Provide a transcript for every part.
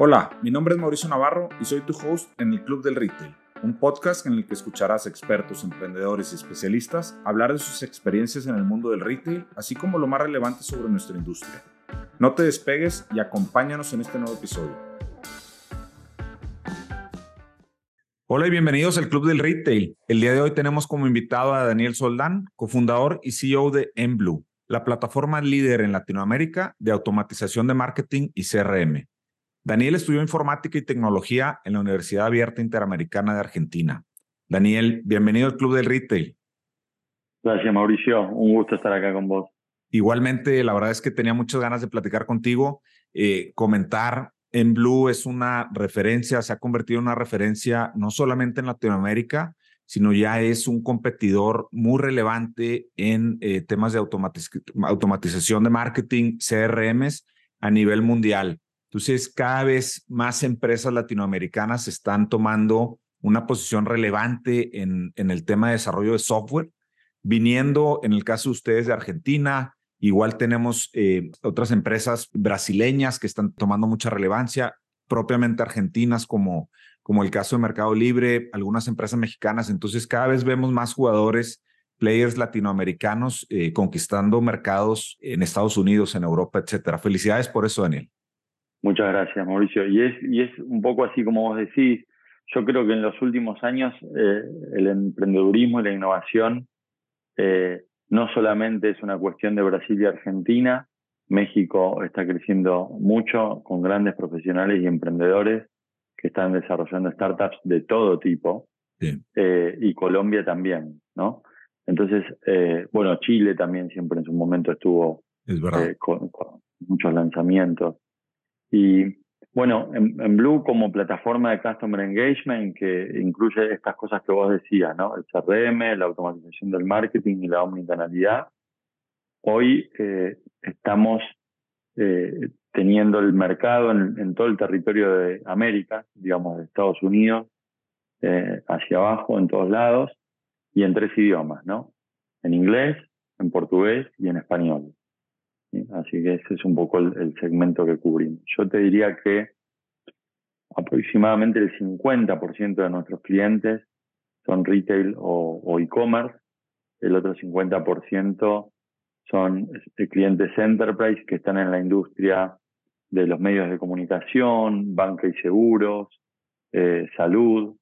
Hola, mi nombre es Mauricio Navarro y soy tu host en el Club del Retail, un podcast en el que escucharás expertos, emprendedores y especialistas hablar de sus experiencias en el mundo del retail, así como lo más relevante sobre nuestra industria. No te despegues y acompáñanos en este nuevo episodio. Hola y bienvenidos al Club del Retail. El día de hoy tenemos como invitado a Daniel Soldán, cofundador y CEO de Enblue, la plataforma líder en Latinoamérica de automatización de marketing y CRM. Daniel estudió informática y tecnología en la Universidad Abierta Interamericana de Argentina. Daniel, bienvenido al Club del Retail. Gracias, Mauricio. Un gusto estar acá con vos. Igualmente, la verdad es que tenía muchas ganas de platicar contigo, eh, comentar. En Blue es una referencia, se ha convertido en una referencia no solamente en Latinoamérica, sino ya es un competidor muy relevante en eh, temas de automatización de marketing, CRMs a nivel mundial. Entonces, cada vez más empresas latinoamericanas están tomando una posición relevante en, el tema de desarrollo de software, viniendo, en el caso de ustedes, de Argentina. Igual tenemos eh, otras empresas brasileñas que están tomando mucha relevancia, propiamente argentinas, como, como el caso de Mercado Libre, algunas empresas mexicanas. Entonces, cada vez vemos más jugadores, players latinoamericanos eh, conquistando mercados en Estados Unidos, en Europa, etcétera. Felicidades por eso, Daniel. Muchas gracias, Mauricio. Y es, y es un poco así como vos decís, yo creo que en los últimos años eh, el emprendedurismo y la innovación eh, no solamente es una cuestión de Brasil y Argentina, México está creciendo mucho con grandes profesionales y emprendedores que están desarrollando startups de todo tipo, eh, y Colombia también, ¿no? Entonces, bueno, Chile también siempre en su momento estuvo con muchos lanzamientos. Y bueno, en, Blue como plataforma de Customer Engagement que incluye estas cosas que vos decías, ¿no? El CRM, la automatización del marketing y la omnicanalidad. Hoy eh, estamos eh, teniendo el mercado en, todo el territorio de América, digamos de Estados Unidos, eh, hacia abajo, en todos lados, y en tres idiomas, ¿no? En inglés, en portugués y en español. Así que ese es un poco el, segmento que cubrimos. Yo te diría que aproximadamente el 50% de nuestros clientes son retail o, e-commerce, el otro 50% son este, clientes enterprise que están en la industria de los medios de comunicación, banca y seguros, eh, salud.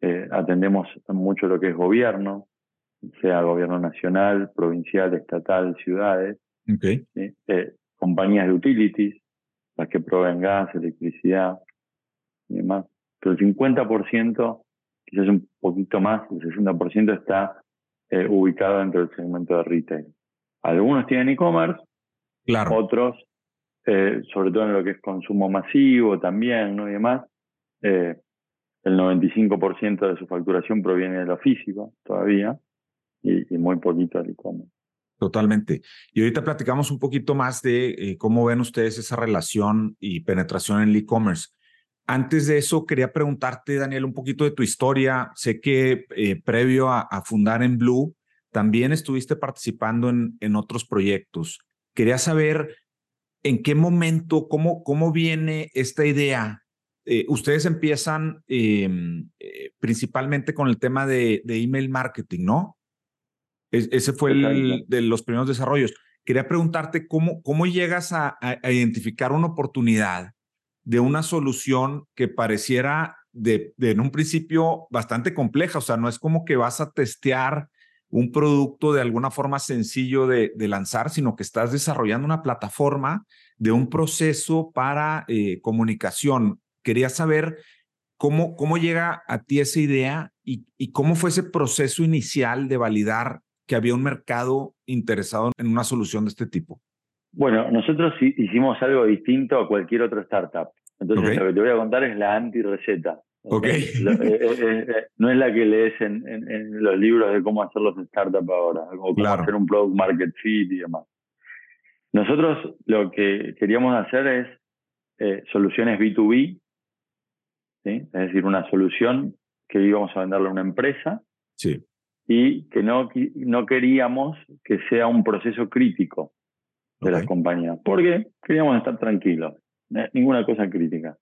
Eh, atendemos mucho lo que es gobierno, sea gobierno nacional, provincial, estatal, ciudades. Okay. Eh, compañías de utilities, las que proveen gas, electricidad y demás. Pero el 50%, quizás un poquito más, el 60% está eh, ubicado dentro del segmento de retail. Algunos tienen e-commerce, claro. otros, eh, sobre todo en lo que es consumo masivo también, ¿no? Y demás, el 95% de su facturación proviene de lo físico todavía y, y muy poquito del e-commerce. Totalmente. Y ahorita platicamos un poquito más de eh, cómo ven ustedes esa relación y penetración en el e-commerce. Antes de eso, quería preguntarte, Daniel, un poquito de tu historia. Sé que eh, previo a, fundar en Blue, también estuviste participando en, en otros proyectos. Quería saber en qué momento, cómo, cómo viene esta idea. Eh, ustedes empiezan em, principalmente con el tema de, de email marketing, ¿no? Ese fue el de los primeros desarrollos. Quería preguntarte cómo, cómo llegas a, identificar una oportunidad de una solución que pareciera de, en un principio bastante compleja. O sea, no es como que vas a testear un producto de alguna forma sencillo de, lanzar, sino que estás desarrollando una plataforma de un proceso para eh, comunicación. Quería saber cómo, cómo llega a ti esa idea y, y cómo fue ese proceso inicial de validar que había un mercado interesado en una solución de este tipo? Bueno, nosotros hicimos algo distinto a cualquier otro startup. Entonces, lo que te voy a contar es la anti-receta. Okay. Eh, eh, eh, no es la que lees en, en, los libros de cómo hacer los startups ahora, o cómo hacer un product market fit y demás. Nosotros lo que queríamos hacer es soluciones B2B, ¿sí? es decir, una solución que íbamos a venderle a una empresa sí y que no, no queríamos que sea un proceso crítico de las compañías, porque queríamos estar tranquilos, ninguna cosa crítica.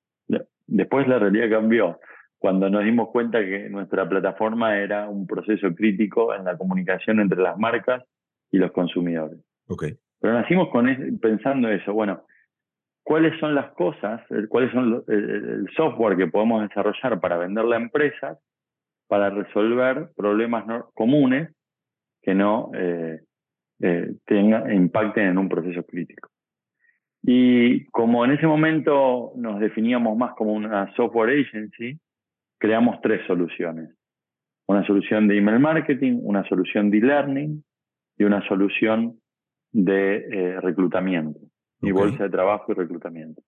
después la realidad cambió cuando nos dimos cuenta que nuestra plataforma era un proceso crítico en la comunicación entre las marcas y los consumidores. Okay. Pero nacimos con pensando eso, bueno, ¿cuáles son las cosas, cuáles son el, software que podemos desarrollar para venderle a empresas para resolver problemas comunes que no eh, eh, tenga, impacten en un proceso crítico? Y como en ese momento nos definíamos más como una software agency, creamos tres soluciones. Una solución de email marketing, una solución de e-learning y una solución de eh, reclutamiento, y bolsa de trabajo y reclutamiento.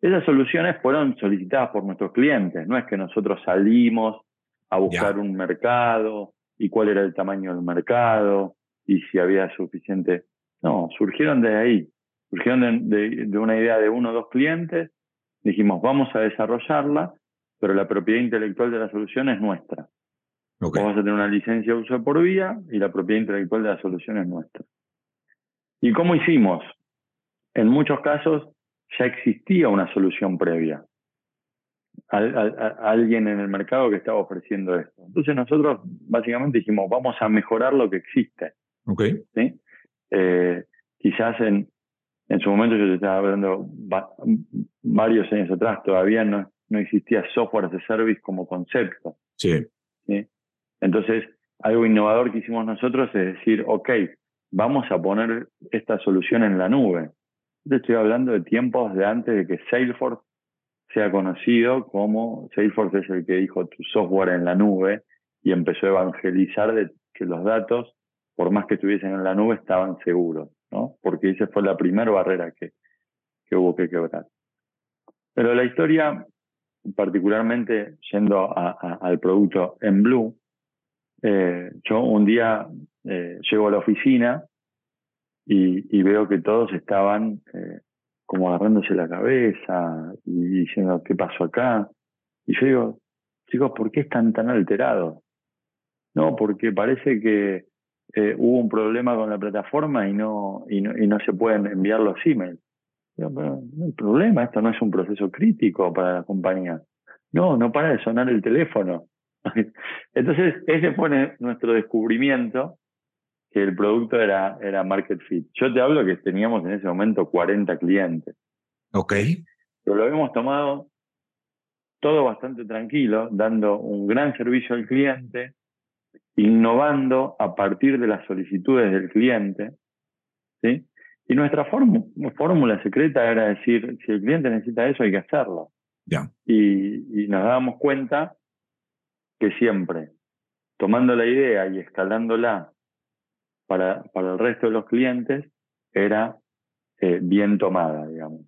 Esas soluciones fueron solicitadas por nuestros clientes, no es que nosotros salimos a buscar un mercado y cuál era el tamaño del mercado y si había suficiente. No, surgieron de ahí, surgieron de, de una idea de uno o dos clientes, dijimos vamos a desarrollarla pero la propiedad intelectual de la solución es nuestra. Vamos a tener una licencia de uso por vía y la propiedad intelectual de la solución es nuestra. ¿Y cómo hicimos? En muchos casos ya existía una solución previa. Alguien en el mercado que estaba ofreciendo esto. Entonces nosotros básicamente dijimos, vamos a mejorar lo que existe. Okay. Eh, quizás en, en su momento yo te estaba hablando varios años atrás, todavía no, no existía software as a service como concepto. Sí. Entonces, algo innovador que hicimos nosotros es decir, ok, vamos a poner esta solución en la nube. Yo estoy hablando de tiempos de antes de que Salesforce sea conocido como Salesforce es el que dijo tu software en la nube y empezó a evangelizar de que los datos, por más que estuviesen en la nube, estaban seguros, ¿no? Porque esa fue la primera barrera que, que hubo que quebrar. Pero la historia particularmente yendo al producto en Blue, eh, yo un día eh, llego a la oficina y, veo que todos estaban eh, como agarrándose la cabeza y diciendo, ¿qué pasó acá? Y yo digo, chicos, ¿por qué están tan alterados? No, porque parece que hubo un problema con la plataforma y no, y no, y no se pueden enviar los emails no hay problema, esto no es un proceso crítico para la compañía. No, no para de sonar el teléfono. Entonces, ese fue nuestro descubrimiento, que el producto era, era Market Fit. Yo te hablo que teníamos en ese momento 40 clientes. Ok. Pero lo habíamos tomado todo bastante tranquilo, dando un gran servicio al cliente, innovando a partir de las solicitudes del cliente, ¿sí? Y nuestra fórmula secreta era decir, si el cliente necesita eso, hay que hacerlo. Ya. Y, nos dábamos cuenta que siempre, tomando la idea y escalándola para, para el resto de los clientes, era eh, bien tomada, digamos.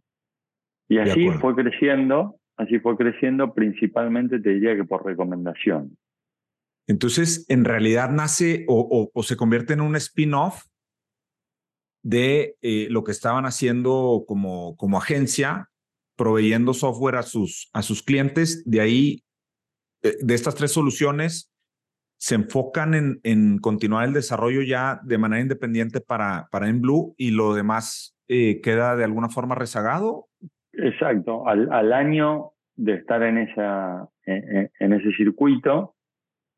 Y así fue creciendo, así fue creciendo principalmente, te diría que por recomendación. Entonces, en realidad nace o, o se convierte en un spin-off de eh, lo que estaban haciendo como, como agencia, proveyendo software a sus, a sus clientes. De ahí, eh, de estas tres soluciones, se enfocan en, en, continuar el desarrollo ya de manera independiente para, para Blue y lo demás eh, queda de alguna forma rezagado. Exacto. Al, al año de estar en, esa, en, en, ese circuito,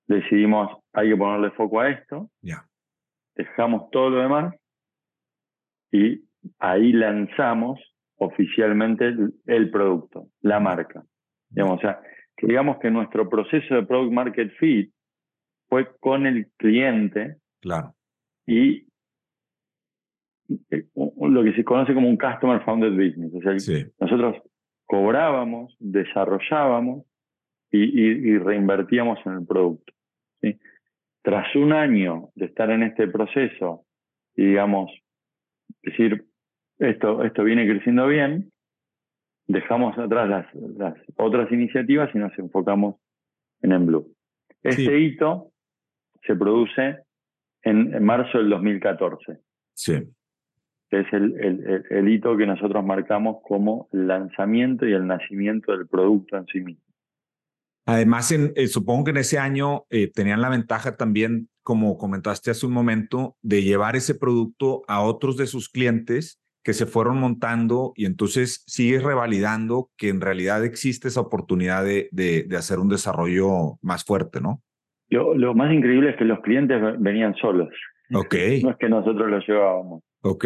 decidimos, hay que ponerle foco a esto. Ya. Dejamos todo lo demás y ahí lanzamos oficialmente el, producto, la marca. Digamos, o sea, digamos que nuestro proceso de product market fit fue con el cliente claro. y eh, lo que se conoce como un customer founded business. O sea, nosotros cobrábamos, desarrollábamos y, reinvertíamos en el producto. Tras un año de estar en este proceso y digamos decir, esto, esto viene creciendo bien, dejamos atrás las, las otras iniciativas y nos enfocamos en Enblue. Este hito se produce en, marzo del 2014. Sí. Es el, el, el, hito que nosotros marcamos como el lanzamiento y el nacimiento del producto en sí mismo. Además, en, eh, supongo que en ese año eh, tenían la ventaja también, como comentaste hace un momento, de llevar ese producto a otros de sus clientes que se fueron montando y entonces sigues revalidando que en realidad existe esa oportunidad de, de, hacer un desarrollo más fuerte, ¿no? Lo, lo, más increíble es que los clientes venían solos. Ok. No es que nosotros los llevábamos. Ok.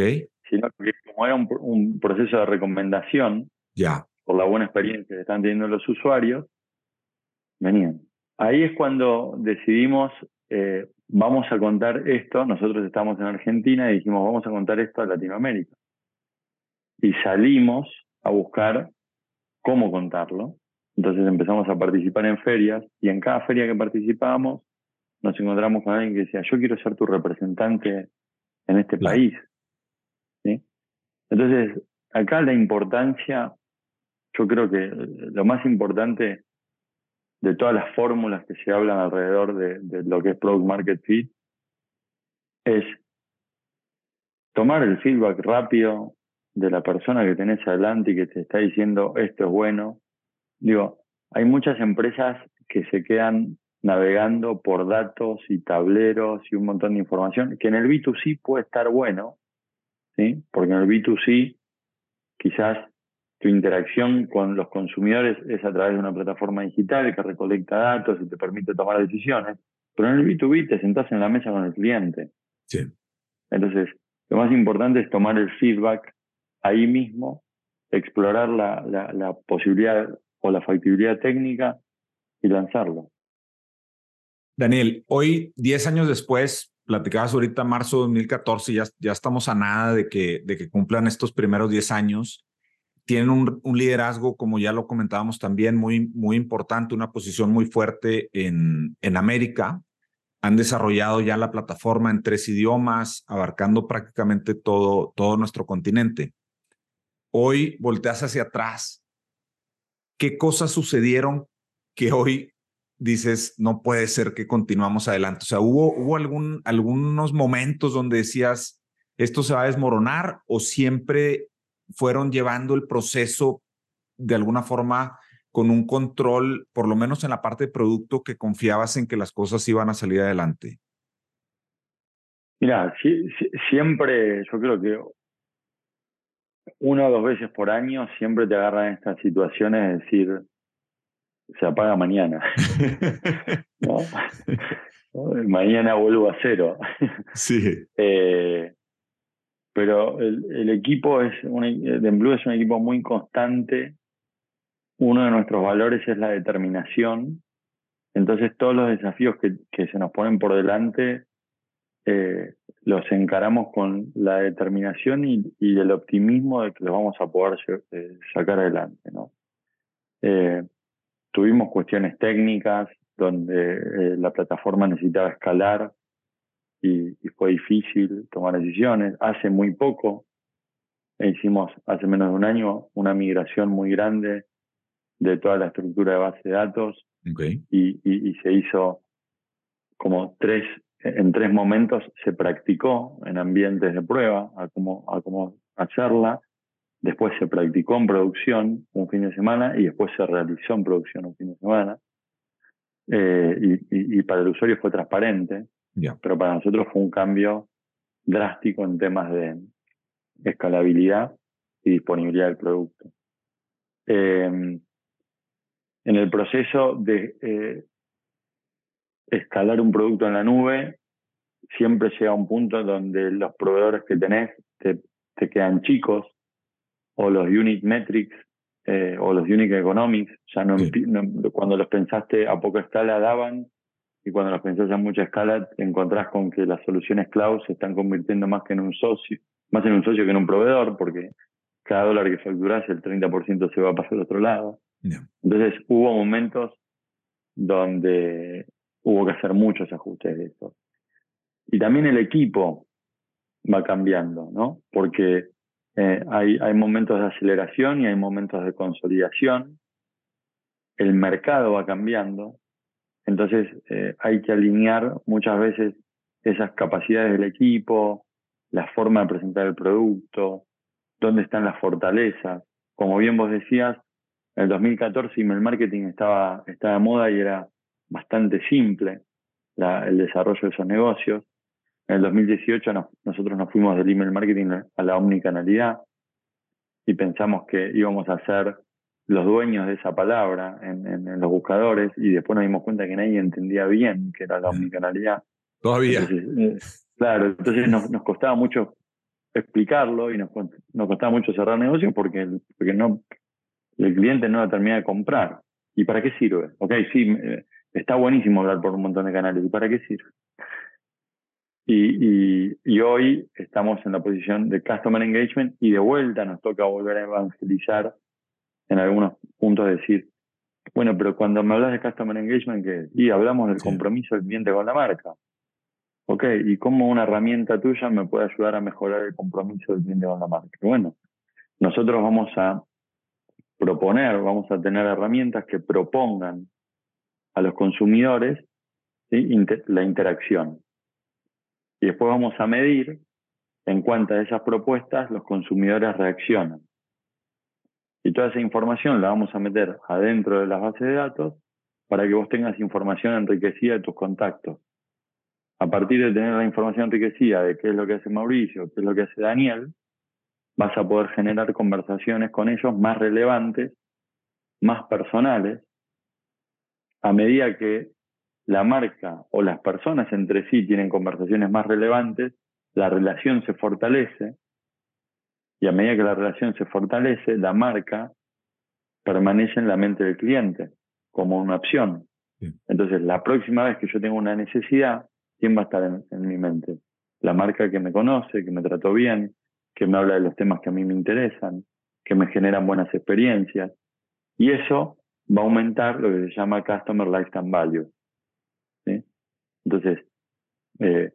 Sino que como era un, proceso de recomendación, ya. por la buena experiencia que están teniendo los usuarios, venían. Ahí es cuando decidimos, eh, vamos a contar esto, nosotros estamos en Argentina y dijimos, vamos a contar esto a Latinoamérica y salimos a buscar cómo contarlo. Entonces empezamos a participar en ferias y en cada feria que participábamos nos encontramos con alguien que decía, yo quiero ser tu representante en este país. ¿Sí? Entonces, acá la importancia, yo creo que lo más importante de todas las fórmulas que se hablan alrededor de, de lo que es Product Market Fit es tomar el feedback rápido, de la persona que tenés adelante y que te está diciendo esto es bueno. Digo, hay muchas empresas que se quedan navegando por datos y tableros y un montón de información, que en el B2C puede estar bueno, ¿sí? porque en el B2C quizás tu interacción con los consumidores es a través de una plataforma digital que recolecta datos y te permite tomar decisiones, pero en el B2B te sentás en la mesa con el cliente. Sí. Entonces, lo más importante es tomar el feedback ahí mismo, explorar la, la, posibilidad o la factibilidad técnica y lanzarlo. Daniel, hoy, 10 años después, platicabas ahorita marzo de 2014, ya, ya estamos a nada de que, de que cumplan estos primeros 10 años. Tienen un, un, liderazgo, como ya lo comentábamos también, muy, muy importante, una posición muy fuerte en, en América. Han desarrollado ya la plataforma en tres idiomas, abarcando prácticamente todo, todo nuestro continente hoy volteas hacia atrás, ¿qué cosas sucedieron que hoy dices, no puede ser que continuamos adelante? O sea, ¿hubo, algún, algunos momentos donde decías, esto se va a desmoronar o siempre fueron llevando el proceso de alguna forma con un control, por lo menos en la parte de producto, que confiabas en que las cosas iban a salir adelante? Mira, siempre yo creo que una o dos veces por año siempre te agarran estas situaciones de decir, se apaga mañana. Mañana vuelvo a cero. Sí. Eh, pero el, equipo es un, Blue es un equipo muy constante. Uno de nuestros valores es la determinación. Entonces todos los desafíos que, que se nos ponen por delante eh, los encaramos con la determinación y, el optimismo de que los vamos a poder eh, sacar adelante. ¿no? Eh, tuvimos cuestiones técnicas donde la plataforma necesitaba escalar y, fue difícil tomar decisiones. Hace muy poco, hicimos hace menos de un año una migración muy grande de toda la estructura de base de datos y se hizo como tres en tres momentos se practicó en ambientes de prueba a cómo, a cómo hacerla, después se practicó en producción un fin de semana y después se realizó en producción un fin de semana. Eh, y, para el usuario fue transparente, pero para nosotros fue un cambio drástico en temas de escalabilidad y disponibilidad del producto. Eh, en el proceso de eh, escalar un producto en la nube, siempre llega a un punto donde los proveedores que tenés te, te quedan chicos, o los unit metrics, eh, o los unit economics, ya no, cuando los pensaste a poca escala daban, y cuando los pensás a mucha escala te encontrás con que las soluciones cloud se están convirtiendo más que en un socio, más en un socio que en un proveedor, porque cada dólar que facturás el 30% se va a pasar al otro lado. Entonces hubo momentos donde hubo que hacer muchos ajustes de eso. Y también el equipo va cambiando, ¿no? Porque eh, hay, momentos de aceleración y hay momentos de consolidación. El mercado va cambiando. Entonces eh, hay que alinear muchas veces esas capacidades del equipo, la forma de presentar el producto, dónde están las fortalezas. Como bien vos decías, en el 2014 email marketing estaba, estaba de moda y era bastante simple el desarrollo de esos negocios. En el 2018 nosotros nos fuimos del email marketing a la omnicanalidad. y pensamos que íbamos a ser los dueños de esa palabra en, los buscadores y después nos dimos cuenta que nadie entendía bien que era la omnicanalidad. Todavía. Eh, claro, entonces nos, nos, costaba mucho explicarlo y nos, nos costaba mucho cerrar negocios porque, porque no, el cliente no lo termina de comprar. ¿Y para qué sirve? Ok, sí, está buenísimo hablar por un montón de canales. ¿Y para qué sirve? Y, y, hoy estamos en la posición de Customer Engagement y de vuelta nos toca volver a evangelizar en algunos puntos, decir, bueno, pero cuando me hablas de Customer Engagement, ¿qué? Y hablamos del compromiso del cliente con la marca. Ok, ¿y cómo una herramienta tuya me puede ayudar a mejorar el compromiso del cliente con la marca? Bueno, nosotros vamos a proponer, vamos a tener herramientas que propongan a los consumidores la interacción. Y después vamos a medir en cuántas de esas propuestas los consumidores reaccionan. Y toda esa información la vamos a meter adentro de las bases de datos para que vos tengas información enriquecida de tus contactos. A partir de tener la información enriquecida de qué es lo que hace Mauricio, qué es lo que hace Daniel, vas a poder generar conversaciones con ellos más relevantes, más personales, a medida que la marca o las personas entre sí tienen conversaciones más relevantes, la relación se fortalece y a medida que la relación se fortalece, la marca permanece en la mente del cliente como una opción. Entonces, la próxima vez que yo tengo una necesidad, ¿quién va a estar en, mi mente? La marca que me conoce, que me trató bien, que me habla de los temas que a mí me interesan, que me generan buenas experiencias. Y eso va a aumentar lo que se llama Customer Lifetime Value. Entonces, eh,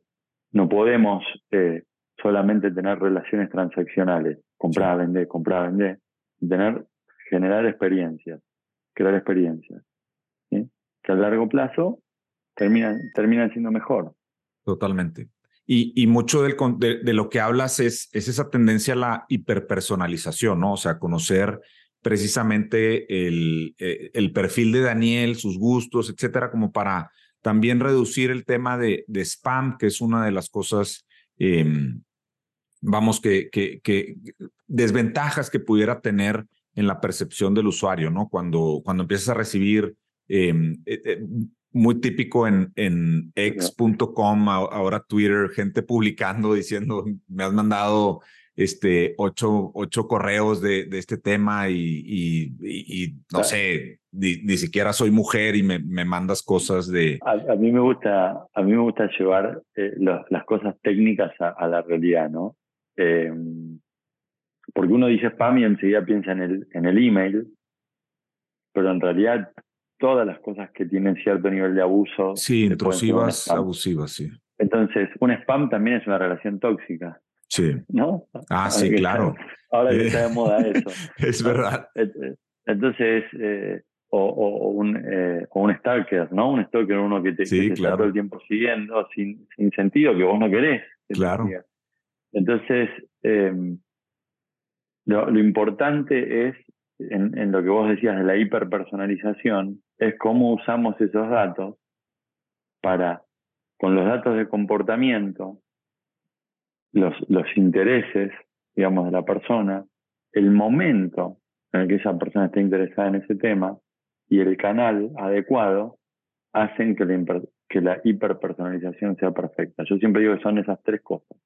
no podemos eh, solamente tener relaciones transaccionales, comprar, vender, comprar, vender, tener, generar experiencias, crear experiencias, que a largo plazo terminan, terminan siendo mejor. Totalmente. Y, y mucho del, de, de, lo que hablas es, es esa tendencia a la hiperpersonalización, ¿no? O sea, conocer precisamente el, eh, el perfil de Daniel, sus gustos, etcétera, como para también reducir el tema de, de spam, que es una de las cosas, em, vamos, que, que, que, desventajas que pudiera tener en la percepción del usuario, ¿no? Cuando, cuando empiezas a recibir, em, eh, eh, muy típico en, en x.com, ahora Twitter, gente publicando, diciendo, me has mandado este, ocho, ocho correos de, de este tema y, y, no sé, ni, siquiera soy mujer y me, me mandas cosas de... A, mí me gusta, a mí me gusta llevar eh, las cosas técnicas a, la realidad, ¿no? Em, porque uno dice spam y enseguida piensa en el, en el email, pero en realidad todas las cosas que tienen cierto nivel de abuso... Sí, intrusivas, abusivas, sí. Entonces, un spam también es una relación tóxica. Sí. ¿No? Ah, sí, claro. ahora que está de moda eso. es verdad. Entonces, eh, o, un, eh, o un stalker, ¿no? Un stalker, uno que te, está todo el tiempo siguiendo sin, sin sentido, que vos no querés. claro. Entonces, em, lo, lo, importante es, en, en, lo que vos decías de la hiperpersonalización, es cómo usamos esos datos para, con los datos de comportamiento, los, los intereses, digamos, de la persona, el momento en el que esa persona esté interesada en ese tema y el canal adecuado hacen que la, que la hiperpersonalización sea perfecta. Yo siempre digo que son esas tres cosas.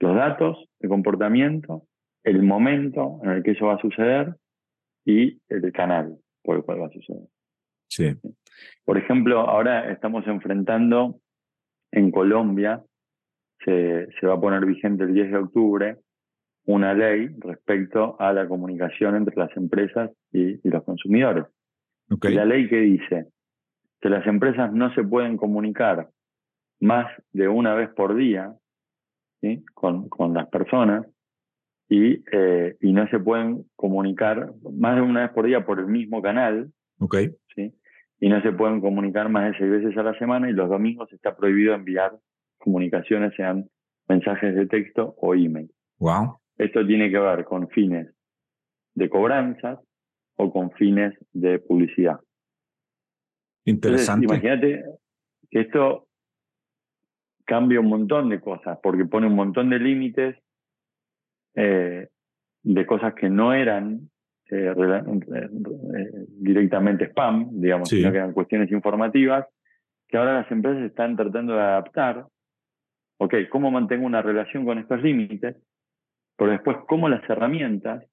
Los datos de comportamiento, el momento en el que eso va a suceder y el canal por el cual va a suceder. Sí. Por ejemplo, ahora estamos enfrentando en Colombia se, se va a poner vigente el 10 de octubre una ley respecto a la comunicación entre las empresas y, los consumidores. Okay. la ley que dice que las empresas no se pueden comunicar más de una vez por día ¿sí? con, con las personas y, eh, y no se pueden comunicar más de una vez por día por el mismo canal. Okay. ¿sí? Y no se pueden comunicar más de seis veces a la semana y los domingos está prohibido enviar comunicaciones sean mensajes de texto o email. Wow. Esto tiene que ver con fines de cobranzas o con fines de publicidad. Interesante. imagínate que esto cambia un montón de cosas, porque pone un montón de límites, eh, de cosas que no eran eh, eh, directamente spam, digamos, sino que eran cuestiones informativas, que ahora las empresas están tratando de adaptar. Ok, ¿cómo mantengo una relación con estos límites? Pero después, ¿cómo las herramientas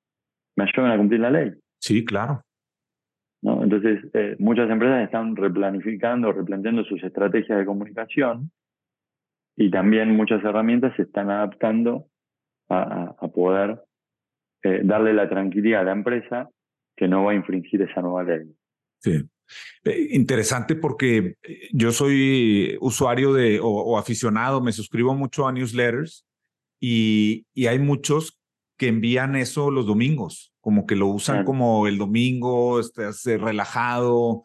me ayudan a cumplir la ley? Sí, claro. ¿No? Entonces, eh, muchas empresas están replanificando, replanteando sus estrategias de comunicación y también muchas herramientas se están adaptando a, poder eh, darle la tranquilidad a la empresa que no va a infringir esa nueva ley. Sí. Eh, interesante porque eh, yo soy usuario de o, aficionado, me suscribo mucho a newsletters y, y, hay muchos que envían eso los domingos, como que lo usan como el domingo, estás relajado,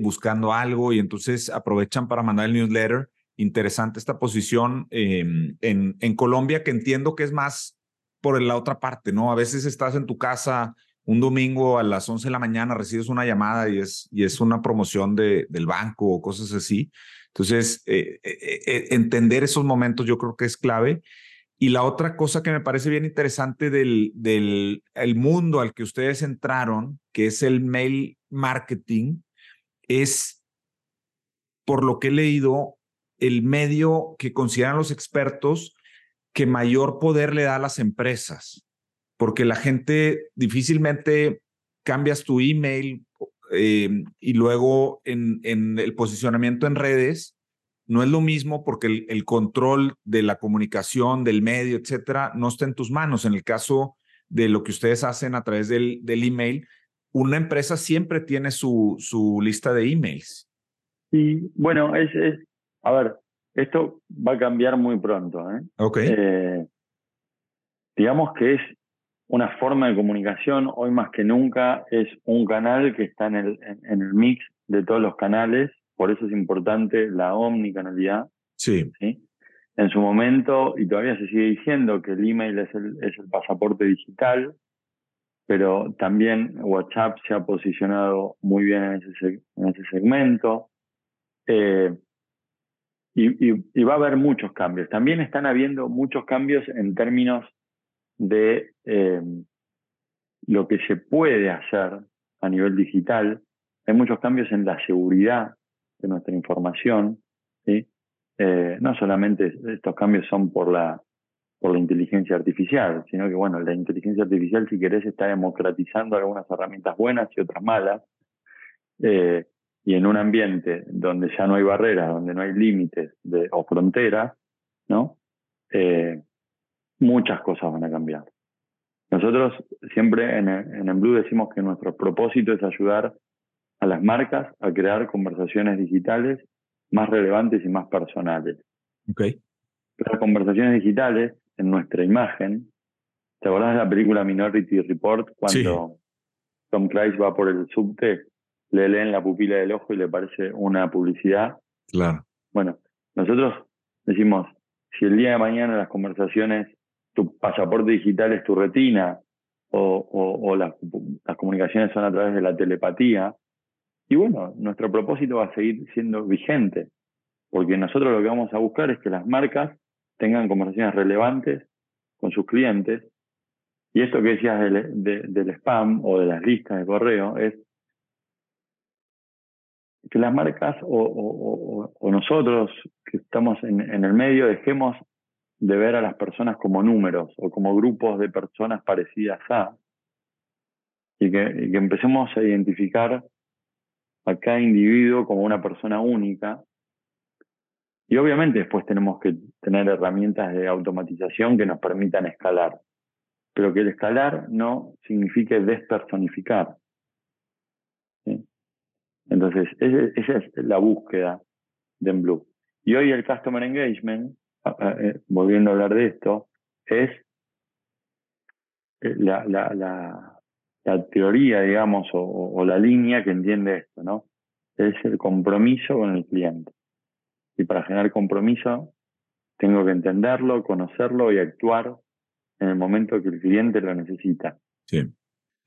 buscando algo y entonces aprovechan para mandar el newsletter interesante esta posición em, en, en Colombia, que entiendo que es más por la otra parte, ¿no? A veces estás en tu casa un domingo a las 11 de la mañana, recibes una llamada y es, y es una promoción de, del banco o cosas así. Entonces, eh, eh, eh, entender esos momentos yo creo que es clave. Y la otra cosa que me parece bien interesante del, del el mundo al que ustedes entraron, que es el mail marketing, es, por lo que he leído, el medio que consideran los expertos que mayor poder le da a las empresas, porque la gente difícilmente cambias tu email eh, y luego en, en, el posicionamiento en redes no es lo mismo porque el, control de la comunicación, del medio, etcétera, no está en tus manos. En el caso de lo que ustedes hacen a través del, del email, una empresa siempre tiene su, su lista de emails. Y bueno, es, es, a ver, esto va a cambiar muy pronto. ¿eh? eh digamos que es una forma de comunicación, hoy más que nunca es un canal que está en el, en, el mix de todos los canales, por eso es importante la omnicanalidad. Sí. ¿sí? En su momento, y todavía se sigue diciendo que el email es el, es el pasaporte digital, pero también WhatsApp se ha posicionado muy bien en ese, en ese segmento. Eh, y, va a haber muchos cambios. También están habiendo muchos cambios en términos de eh, lo que se puede hacer a nivel digital. Hay muchos cambios en la seguridad de nuestra información. ¿sí? Eh, no solamente estos cambios son por la, por la inteligencia artificial, sino que, bueno, la inteligencia artificial, si querés, está democratizando algunas herramientas buenas y otras malas. Eh, y en un ambiente donde ya no hay barreras, donde no hay límites o fronteras, ¿no? Eh, muchas cosas van a cambiar. Nosotros siempre en, en Blue decimos que nuestro propósito es ayudar a las marcas a crear conversaciones digitales más relevantes y más personales. Okay. Las conversaciones digitales en nuestra imagen, ¿te acordás de la película Minority Report cuando Tom Cruise va por el subte le leen la pupila del ojo y le parece una publicidad. Claro. Bueno, nosotros decimos, si el día de mañana las conversaciones, tu pasaporte digital es tu retina o, las, comunicaciones son a través de la telepatía, y bueno, nuestro propósito va a seguir siendo vigente, porque nosotros lo que vamos a buscar es que las marcas tengan conversaciones relevantes con sus clientes. Y esto que decías del spam o de las listas de correo es que las marcas o, nosotros que estamos en, el medio dejemos de ver a las personas como números o como grupos de personas parecidas a, y que, empecemos a identificar a cada individuo como una persona única. Y obviamente después tenemos que tener herramientas de automatización que nos permitan escalar, pero que el escalar no signifique despersonificar. Entonces, esa es la búsqueda de Blue. Y hoy el Customer Engagement, volviendo a hablar de esto, es eh, la, teoría, digamos, o, o, la línea que entiende esto, ¿no? Es el compromiso con el cliente. Y para generar compromiso, tengo que entenderlo, conocerlo y actuar en el momento que el cliente lo necesita. Sí.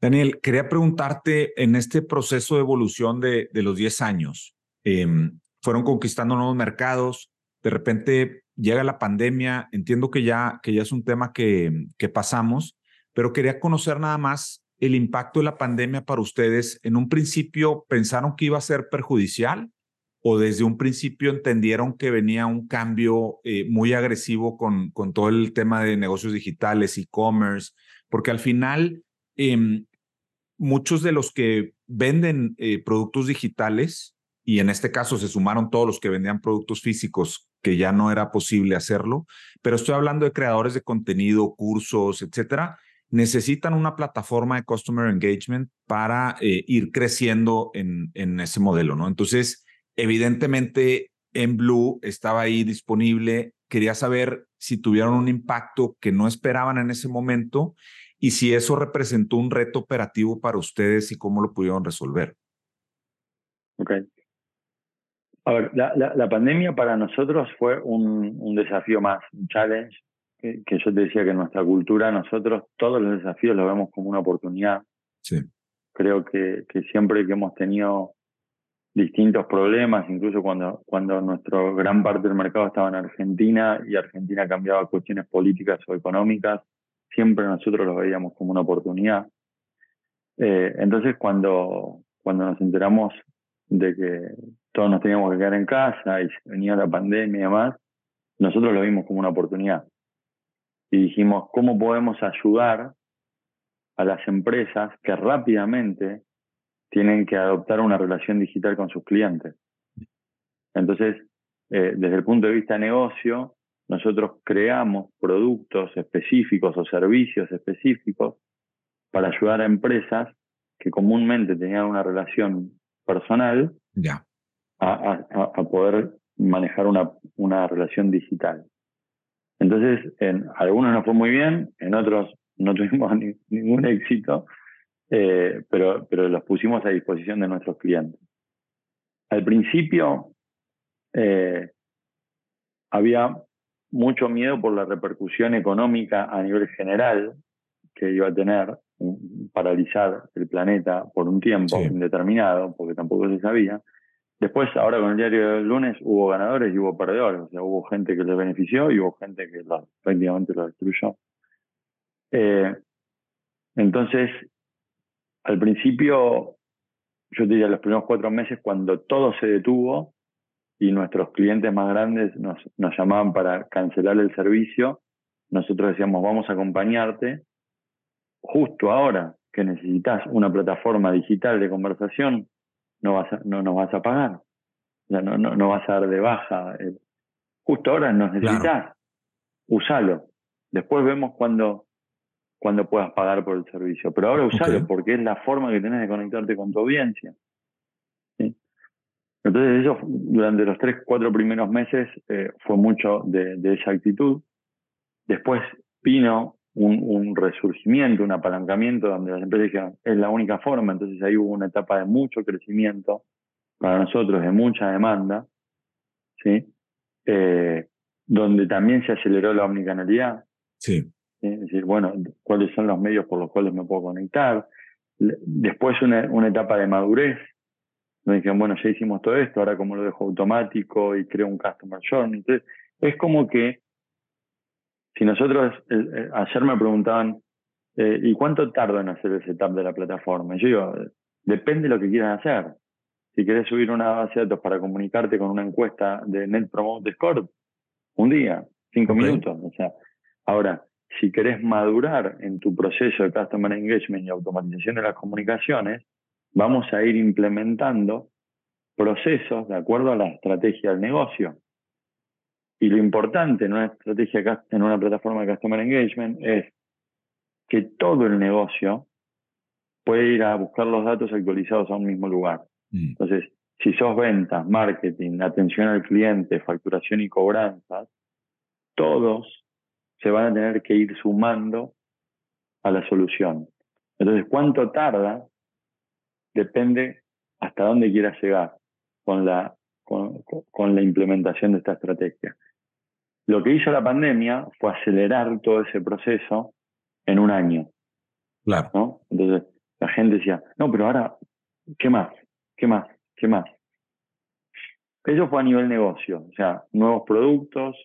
Daniel, quería preguntarte en este proceso de evolución de, de los 10 años, em, fueron conquistando nuevos mercados, de repente llega la pandemia, entiendo que ya, que ya es un tema que, que pasamos, pero quería conocer nada más el impacto de la pandemia para ustedes. En un principio pensaron que iba a ser perjudicial o desde un principio entendieron que venía un cambio eh, muy agresivo con, con todo el tema de negocios digitales, e-commerce, porque al final em, muchos de los que venden eh, productos digitales, y en este caso se sumaron todos los que vendían productos físicos, que ya no era posible hacerlo, pero estoy hablando de creadores de contenido, cursos, etcétera, necesitan una plataforma de customer engagement para eh, ir creciendo en, en ese modelo, ¿no? Entonces, evidentemente, en Blue estaba ahí disponible. Quería saber si tuvieron un impacto que no esperaban en ese momento y si eso representó un reto operativo para ustedes y cómo lo pudieron resolver. Ok. A ver, la, pandemia para nosotros fue un, desafío más, un challenge, que, yo te decía que en nuestra cultura nosotros todos los desafíos los vemos como una oportunidad. Sí. Creo que, que siempre que hemos tenido distintos problemas, incluso cuando, cuando nuestra gran parte del mercado estaba en Argentina y Argentina cambiaba cuestiones políticas o económicas, siempre nosotros lo veíamos como una oportunidad. Eh, entonces, cuando, cuando nos enteramos de que todos nos teníamos que quedar en casa y venía la pandemia y demás, nosotros lo vimos como una oportunidad. Y dijimos, ¿cómo podemos ayudar a las empresas que rápidamente tienen que adoptar una relación digital con sus clientes? Entonces, eh, desde el punto de vista de negocio, nosotros creamos productos específicos o servicios específicos para ayudar a empresas que comúnmente tenían una relación personal A, poder manejar una, una relación digital. Entonces, en algunos nos fue muy bien, en otros no tuvimos ningún éxito, eh, pero, pero los pusimos a disposición de nuestros clientes. Al principio eh, había mucho miedo por la repercusión económica a nivel general que iba a tener paralizar el planeta por un tiempo indeterminado, porque tampoco se sabía. Después, ahora con el diario del lunes, hubo ganadores y hubo perdedores. O sea, hubo gente que les benefició y hubo gente que prácticamente lo destruyó. Eh, entonces, al principio, yo diría los primeros cuatro meses, cuando todo se detuvo, y nuestros clientes más grandes nos, nos llamaban para cancelar el servicio, nosotros decíamos, vamos a acompañarte. Justo ahora que necesitas una plataforma digital de conversación, no, vas no nos vas a pagar. no, no, no vas a dar de baja. Justo ahora nos necesitas, usalo. Después vemos cuando, cuando puedas pagar por el servicio. Pero ahora usalo porque es la forma que tenés de conectarte con tu audiencia. Entonces eso durante los tres, cuatro primeros meses eh, fue mucho de, esa actitud. Después vino un, resurgimiento, un apalancamiento donde las empresas dijeron, es la única forma, entonces ahí hubo una etapa de mucho crecimiento para nosotros, de mucha demanda, ¿sí? Eh, donde también se aceleró la omnicanalidad. Sí. Es decir, bueno, cuáles son los medios por los cuales me puedo conectar. Después una, una etapa de madurez, nos dijeron, bueno, ya hicimos todo esto, ahora como lo dejo automático y creo un customer journey. Entonces, es como que si nosotros, eh, eh, ayer me preguntaban, eh, ¿y cuánto tardo en hacer el setup de la plataforma? Y yo digo, depende de lo que quieras hacer. Si quieres subir una base de datos para comunicarte con una encuesta de Net Promote Score, un día, cinco minutos. O sea, ahora, si querés madurar en tu proceso de Customer Engagement y automatización de las comunicaciones, vamos a ir implementando procesos de acuerdo a la estrategia del negocio. Y lo importante en una estrategia, en una plataforma de Customer Engagement es que todo el negocio puede ir a buscar los datos actualizados a un mismo lugar. Mm. Entonces, si sos ventas, marketing, atención al cliente, facturación y cobranzas, todos se van a tener que ir sumando a la solución. Entonces, ¿cuánto tarda depende hasta dónde quieras llegar con la, con, la implementación de esta estrategia. Lo que hizo la pandemia fue acelerar todo ese proceso en un año. Claro. ¿no? Entonces la gente decía, no, pero ahora, ¿qué más? ¿Qué más? ¿Qué más? Eso fue a nivel negocio, o sea, nuevos productos,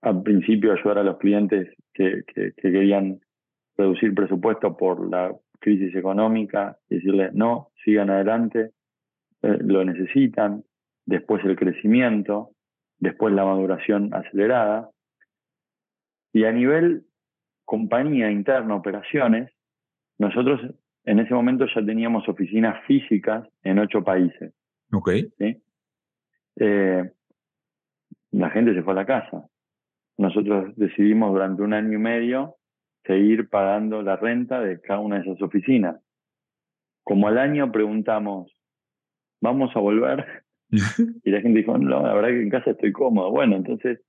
al principio ayudar a los clientes que, que, querían reducir presupuesto por la crisis económica y decirle, no, sigan adelante, eh, lo necesitan, después el crecimiento, después la maduración acelerada. Y a nivel compañía interna, operaciones, nosotros en ese momento ya teníamos oficinas físicas en ocho países. Ok. Eh, la gente se fue a la casa. Nosotros decidimos durante un año y medio seguir pagando la renta de cada una de esas oficinas. Como al año preguntamos, ¿vamos a volver? y la gente dijo, no, la verdad que en casa estoy cómodo. Bueno, entonces,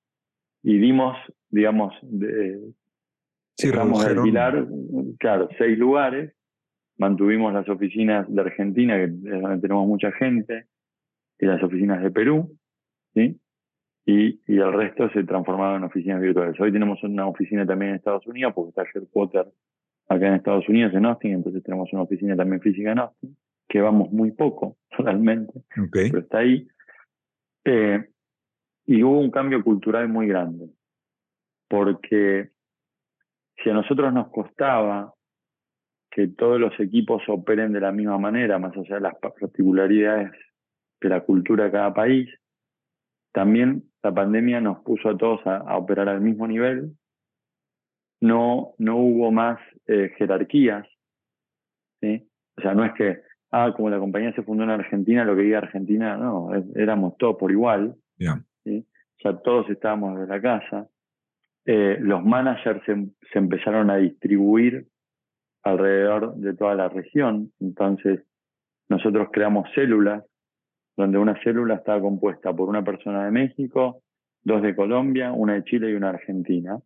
y dimos, digamos, de, sí, vamos a alquilar, claro, seis lugares, mantuvimos las oficinas de Argentina, que es donde tenemos mucha gente, y las oficinas de Perú, ¿sí? Y, y el resto se transformaron en oficinas virtuales. Hoy tenemos una oficina también en Estados Unidos, porque está Potter acá en Estados Unidos, en Austin, entonces tenemos una oficina también física en Austin, que vamos muy poco, realmente, pero está ahí. Eh, y hubo un cambio cultural muy grande, porque si a nosotros nos costaba que todos los equipos operen de la misma manera, más allá de las particularidades de la cultura de cada país, también la pandemia nos puso a todos a, operar al mismo nivel. No, no hubo más eh, jerarquías. ¿sí? O sea, no es que, ah, como la compañía se fundó en Argentina, lo que diga Argentina, no, éramos todos por igual. ¿sí? Ya todos estábamos de la casa. Eh, los managers se, se empezaron a distribuir alrededor de toda la región. Entonces, nosotros creamos células donde una célula estaba compuesta por una persona de México, dos de Colombia, una de Chile y una argentina,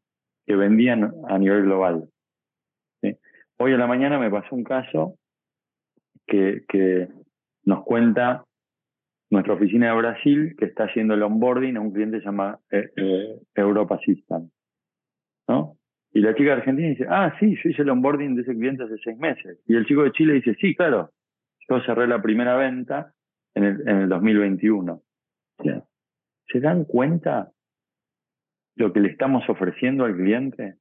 que vendían a nivel global. Hoy a la mañana me pasó un caso que, nos cuenta nuestra oficina de Brasil que está haciendo el onboarding a un cliente llamado eh, eh, Europa System. ¿no? Y la chica de Argentina dice, ah, sí, yo hice el onboarding de ese cliente hace seis meses. Y el chico de Chile dice, sí, claro, yo cerré la primera venta en el, en el 2021. ¿Se dan cuenta lo que le estamos ofreciendo al cliente?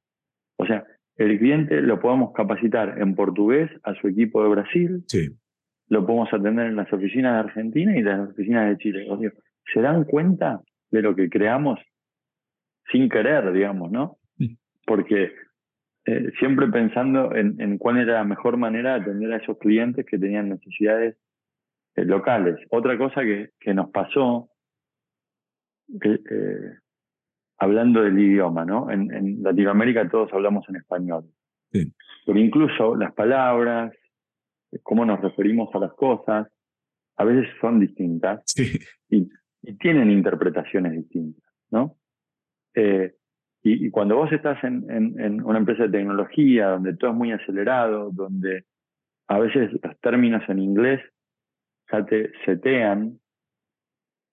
O sea, el cliente lo podemos capacitar en portugués a su equipo de Brasil. Sí. Lo podemos atender en las oficinas de Argentina y las oficinas de Chile. ¿Se dan cuenta de lo que creamos sin querer, digamos, no? Porque eh, siempre pensando en, en, cuál era la mejor manera de atender a esos clientes que tenían necesidades eh, locales. Otra cosa que, que nos pasó, eh, hablando del idioma, ¿no? En, Latinoamérica todos hablamos en español. Pero incluso las palabras, cómo nos referimos a las cosas, a veces son distintas y, tienen interpretaciones distintas, ¿no? Eh, y, cuando vos estás en, en, una empresa de tecnología, donde todo es muy acelerado, donde a veces los términos en inglés ya te setean.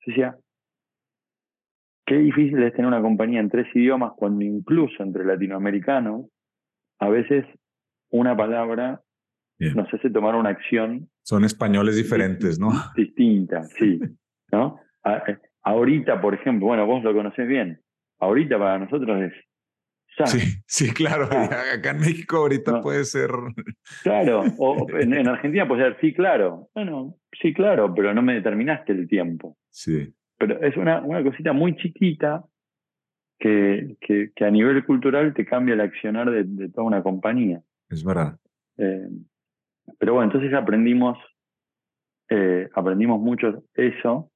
Decía, qué difícil es tener una compañía en tres idiomas cuando incluso entre latinoamericanos, a veces una palabra nos hace tomar una acción. Son españoles diferentes, ¿no? Distinta, sí. ¿no? Eh, ahorita, por ejemplo, bueno, vos lo conocés bien. Ahorita para nosotros es Sí, sí, claro. Acá en México ahorita puede ser. Claro, o en, Argentina puede ser sí, claro. Bueno, sí, claro, pero no me determinaste el tiempo. Sí. Pero es una, una cosita muy chiquita que, que, a nivel cultural te cambia el accionar de, toda una compañía. Es verdad. Eh, pero bueno, entonces aprendimos, eh, aprendimos mucho eso.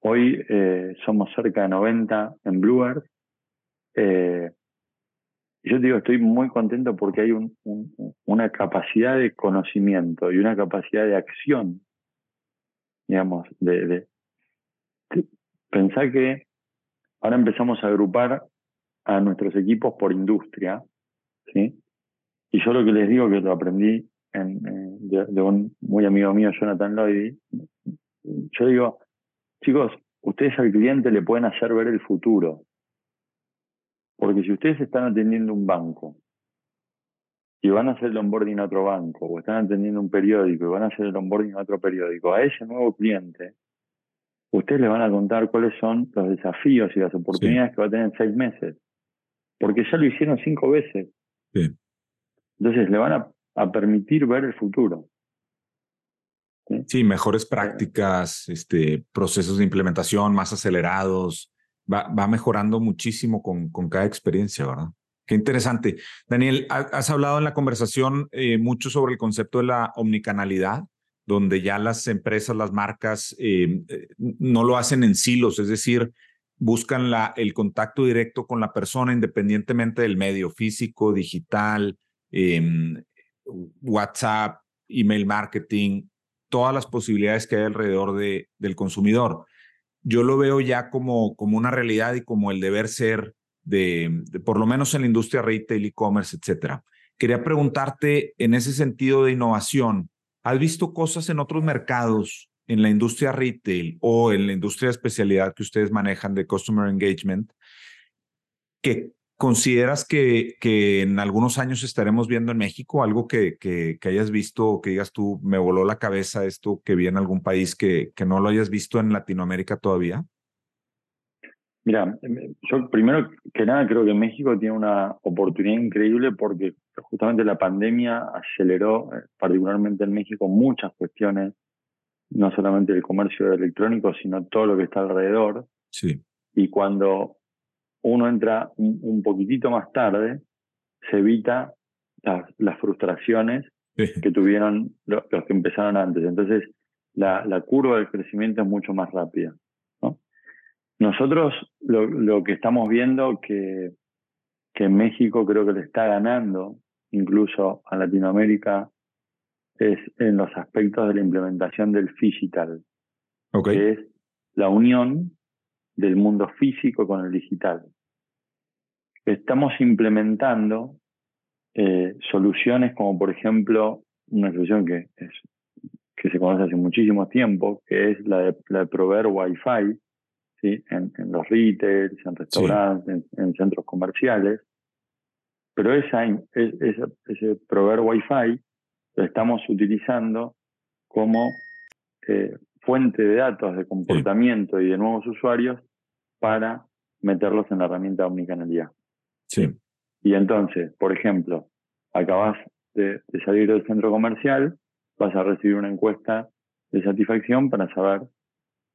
Hoy eh, somos cerca de 90 en Bluebird. Y yo digo, estoy muy contento porque hay un, una capacidad de conocimiento y una capacidad de acción, digamos, de, de, pensar que ahora empezamos a agrupar a nuestros equipos por industria, ¿sí? Y yo lo que les digo que lo aprendí en, de, un muy amigo mío, Jonathan Lloyd, yo digo, chicos, ustedes al cliente le pueden hacer ver el futuro, porque si ustedes están atendiendo un banco y van a hacer el onboarding a otro banco, o están atendiendo un periódico y van a hacer el onboarding a otro periódico, a ese nuevo cliente, ustedes le van a contar cuáles son los desafíos y las oportunidades que va a tener en seis meses. porque ya lo hicieron cinco veces. Entonces le van a, permitir ver el futuro. ¿sí? mejores prácticas, este, procesos de implementación más acelerados, va, va mejorando muchísimo con, con cada experiencia, ¿verdad? Qué interesante. Daniel, has hablado en la conversación eh, mucho sobre el concepto de la omnicanalidad, donde ya las empresas, las marcas eh, eh, no lo hacen en silos, es decir, buscan el contacto directo con la persona independientemente del medio físico, digital, em, WhatsApp, email marketing, todas las posibilidades que hay alrededor de, del consumidor. Yo lo veo ya como, como una realidad y como el deber ser de, por lo menos en la industria retail, e-commerce, etcétera. Quería preguntarte en ese sentido de innovación, ¿has visto cosas en otros mercados, en la industria retail o en la industria de especialidad que ustedes manejan de customer engagement, que consideras que, en algunos años estaremos viendo en México algo que, que, que hayas visto, que digas tú, me voló la cabeza esto que vi en algún país que, que no lo hayas visto en Latinoamérica todavía? Mira, em, yo primero que nada creo que México tiene una oportunidad increíble porque justamente la pandemia aceleró, eh, particularmente en México, muchas cuestiones, no solamente el comercio electrónico, sino todo lo que está alrededor. Sí. Y cuando uno entra un, poquitito más tarde, se evita las, frustraciones que tuvieron los, que empezaron antes. Entonces, la, la curva del crecimiento es mucho más rápida. Nosotros lo, que estamos viendo que, que México creo que le está ganando incluso a Latinoamérica es en los aspectos de la implementación del digital, que es la unión del mundo físico con el digital. Estamos implementando eh, soluciones como por ejemplo una solución que, es, que se conoce hace muchísimo tiempo, que es la de, la de proveer Wi-Fi en, los retails, en restaurantes, en, centros comerciales. Pero esa, ese proveer Wi-Fi lo estamos utilizando como eh, fuente de datos de comportamiento y de nuevos usuarios para meterlos en la herramienta de omnicanalidad. Sí. Y entonces, por ejemplo, acabas de, salir del centro comercial, vas a recibir una encuesta de satisfacción para saber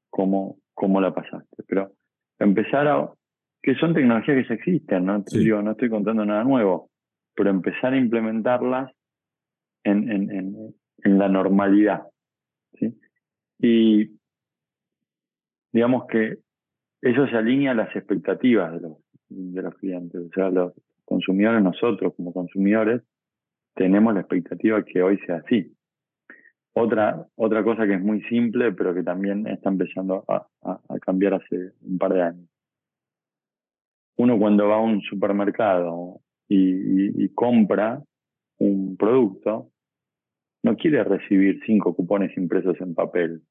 cómo, cómo la pasaste. Pero empezar a, que son tecnologías que ya existen, ¿no? Digo, no estoy contando nada nuevo, pero empezar a implementarlas en, en, en, en la normalidad. ¿sí? Y digamos que eso se alinea a las expectativas de los, de los clientes. O sea, los consumidores, nosotros como consumidores, tenemos la expectativa que hoy sea así. Otra, otra cosa que es muy simple, pero que también está empezando a, cambiar hace un par de años. Uno cuando va a un supermercado y, compra un producto, no quiere recibir cinco cupones impresos en papel.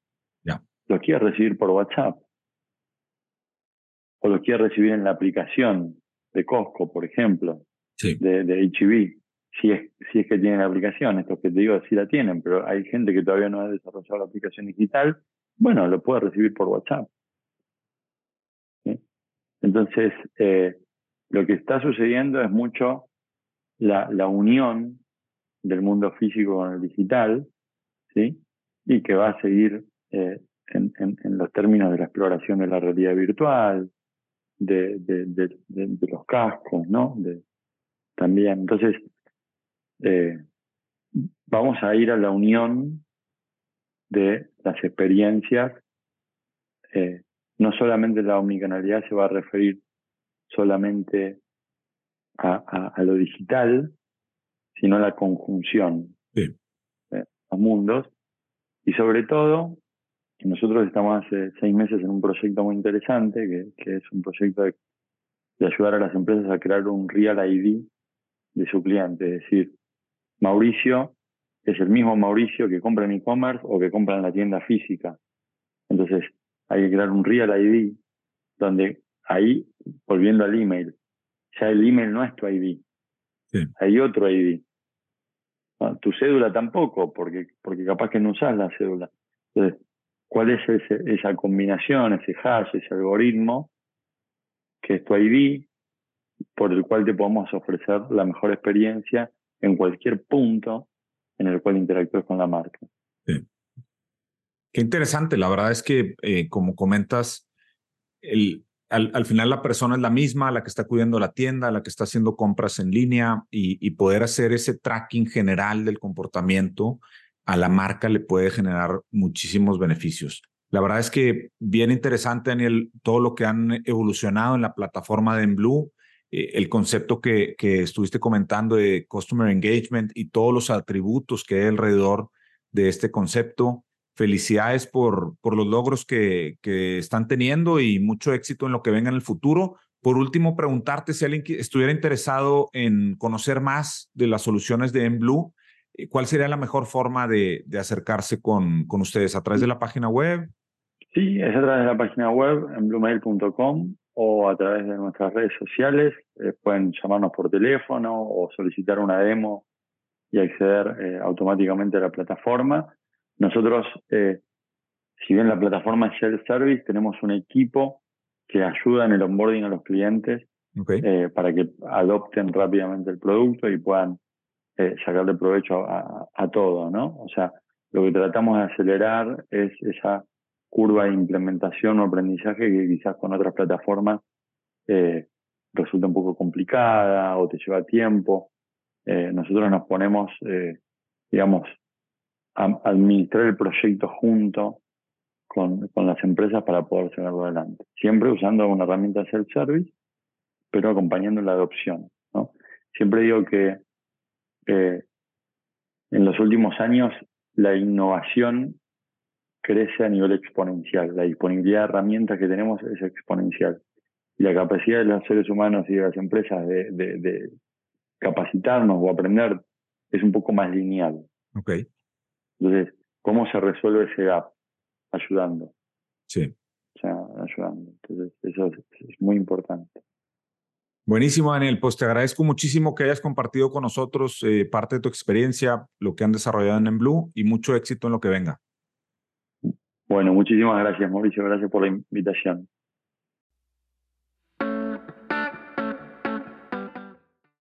Ya. Los quiere recibir por WhatsApp. O los quiere recibir en la aplicación de Costco, por ejemplo, de, de HB si es, si es que tienen la aplicación, estos que te digo sí la tienen, pero hay gente que todavía no ha desarrollado la aplicación digital, bueno, lo puede recibir por WhatsApp. Entonces, eh, lo que está sucediendo es mucho la, unión del mundo físico con el digital, ¿sí? Y que va a seguir eh, en, los términos de la exploración de la realidad virtual, de, los cascos, ¿no? También. Entonces, eh, vamos a ir a la unión de las experiencias. No solamente la omnicanalidad se va a referir solamente a, a, lo digital, sino a la conjunción de los mundos. Y sobre todo, nosotros estamos hace seis meses en un proyecto muy interesante, que, que es un proyecto de, de ayudar a las empresas a crear un Real ID de su cliente, es decir, Mauricio es el mismo Mauricio que compra en e-commerce o que compra en la tienda física. Entonces, hay que crear un Real ID donde ahí, volviendo al email, ya el email no es tu ID. Hay otro ID. tu cédula tampoco, porque, porque capaz que no usas la cédula. Entonces, ¿cuál es esa combinación, ese hash, ese algoritmo que es tu ID, por el cual te podemos ofrecer la mejor experiencia en cualquier punto en el cual interactúes con la marca. Qué interesante. La verdad es que, eh, como comentas, al, final la persona es la misma, la que está cuidando la tienda, la que está haciendo compras en línea y, y poder hacer ese tracking general del comportamiento a la marca le puede generar muchísimos beneficios. La verdad es que bien interesante, Daniel, todo lo que han evolucionado en la plataforma de Enblue, eh, el concepto que, que estuviste comentando de Customer Engagement y todos los atributos que hay alrededor de este concepto. Felicidades por, por los logros que, que están teniendo y mucho éxito en lo que venga en el futuro. Por último, preguntarte si alguien estuviera interesado en conocer más de las soluciones de Enblue, eh, ¿cuál sería la mejor forma de, de acercarse con, con ustedes? ¿A través de la página web? Sí, es a través de la página web, en bluemail.com o a través de nuestras redes sociales. Eh, pueden llamarnos por teléfono o solicitar una demo y acceder eh, automáticamente a la plataforma. Nosotros, eh, si bien la plataforma es self-service, tenemos un equipo que ayuda en el onboarding a los clientes para que adopten rápidamente el producto y puedan sacarle provecho a, a todo, ¿no? O sea, lo que tratamos de acelerar es esa curva de implementación o aprendizaje que quizás con otras plataformas eh, resulta un poco complicada o te lleva tiempo. Eh, nosotros nos ponemos, eh, digamos, administrar el proyecto junto con, con, las empresas para poder llevarlo adelante. Siempre usando una herramienta self-service, pero acompañando la adopción. ¿no? Siempre digo que eh, en los últimos años la innovación crece a nivel exponencial. La disponibilidad de herramientas que tenemos es exponencial. Y la capacidad de los seres humanos y de las empresas de, de, capacitarnos o aprender es un poco más lineal. Okay. Entonces, ¿cómo se resuelve ese gap? Ayudando. Sí. O sea, ayudando. Entonces, eso es, muy importante. Buenísimo, Daniel. Pues te agradezco muchísimo que hayas compartido con nosotros eh, parte de tu experiencia, lo que han desarrollado en Blue y mucho éxito en lo que venga. Bueno, muchísimas gracias, Mauricio. Gracias por la invitación.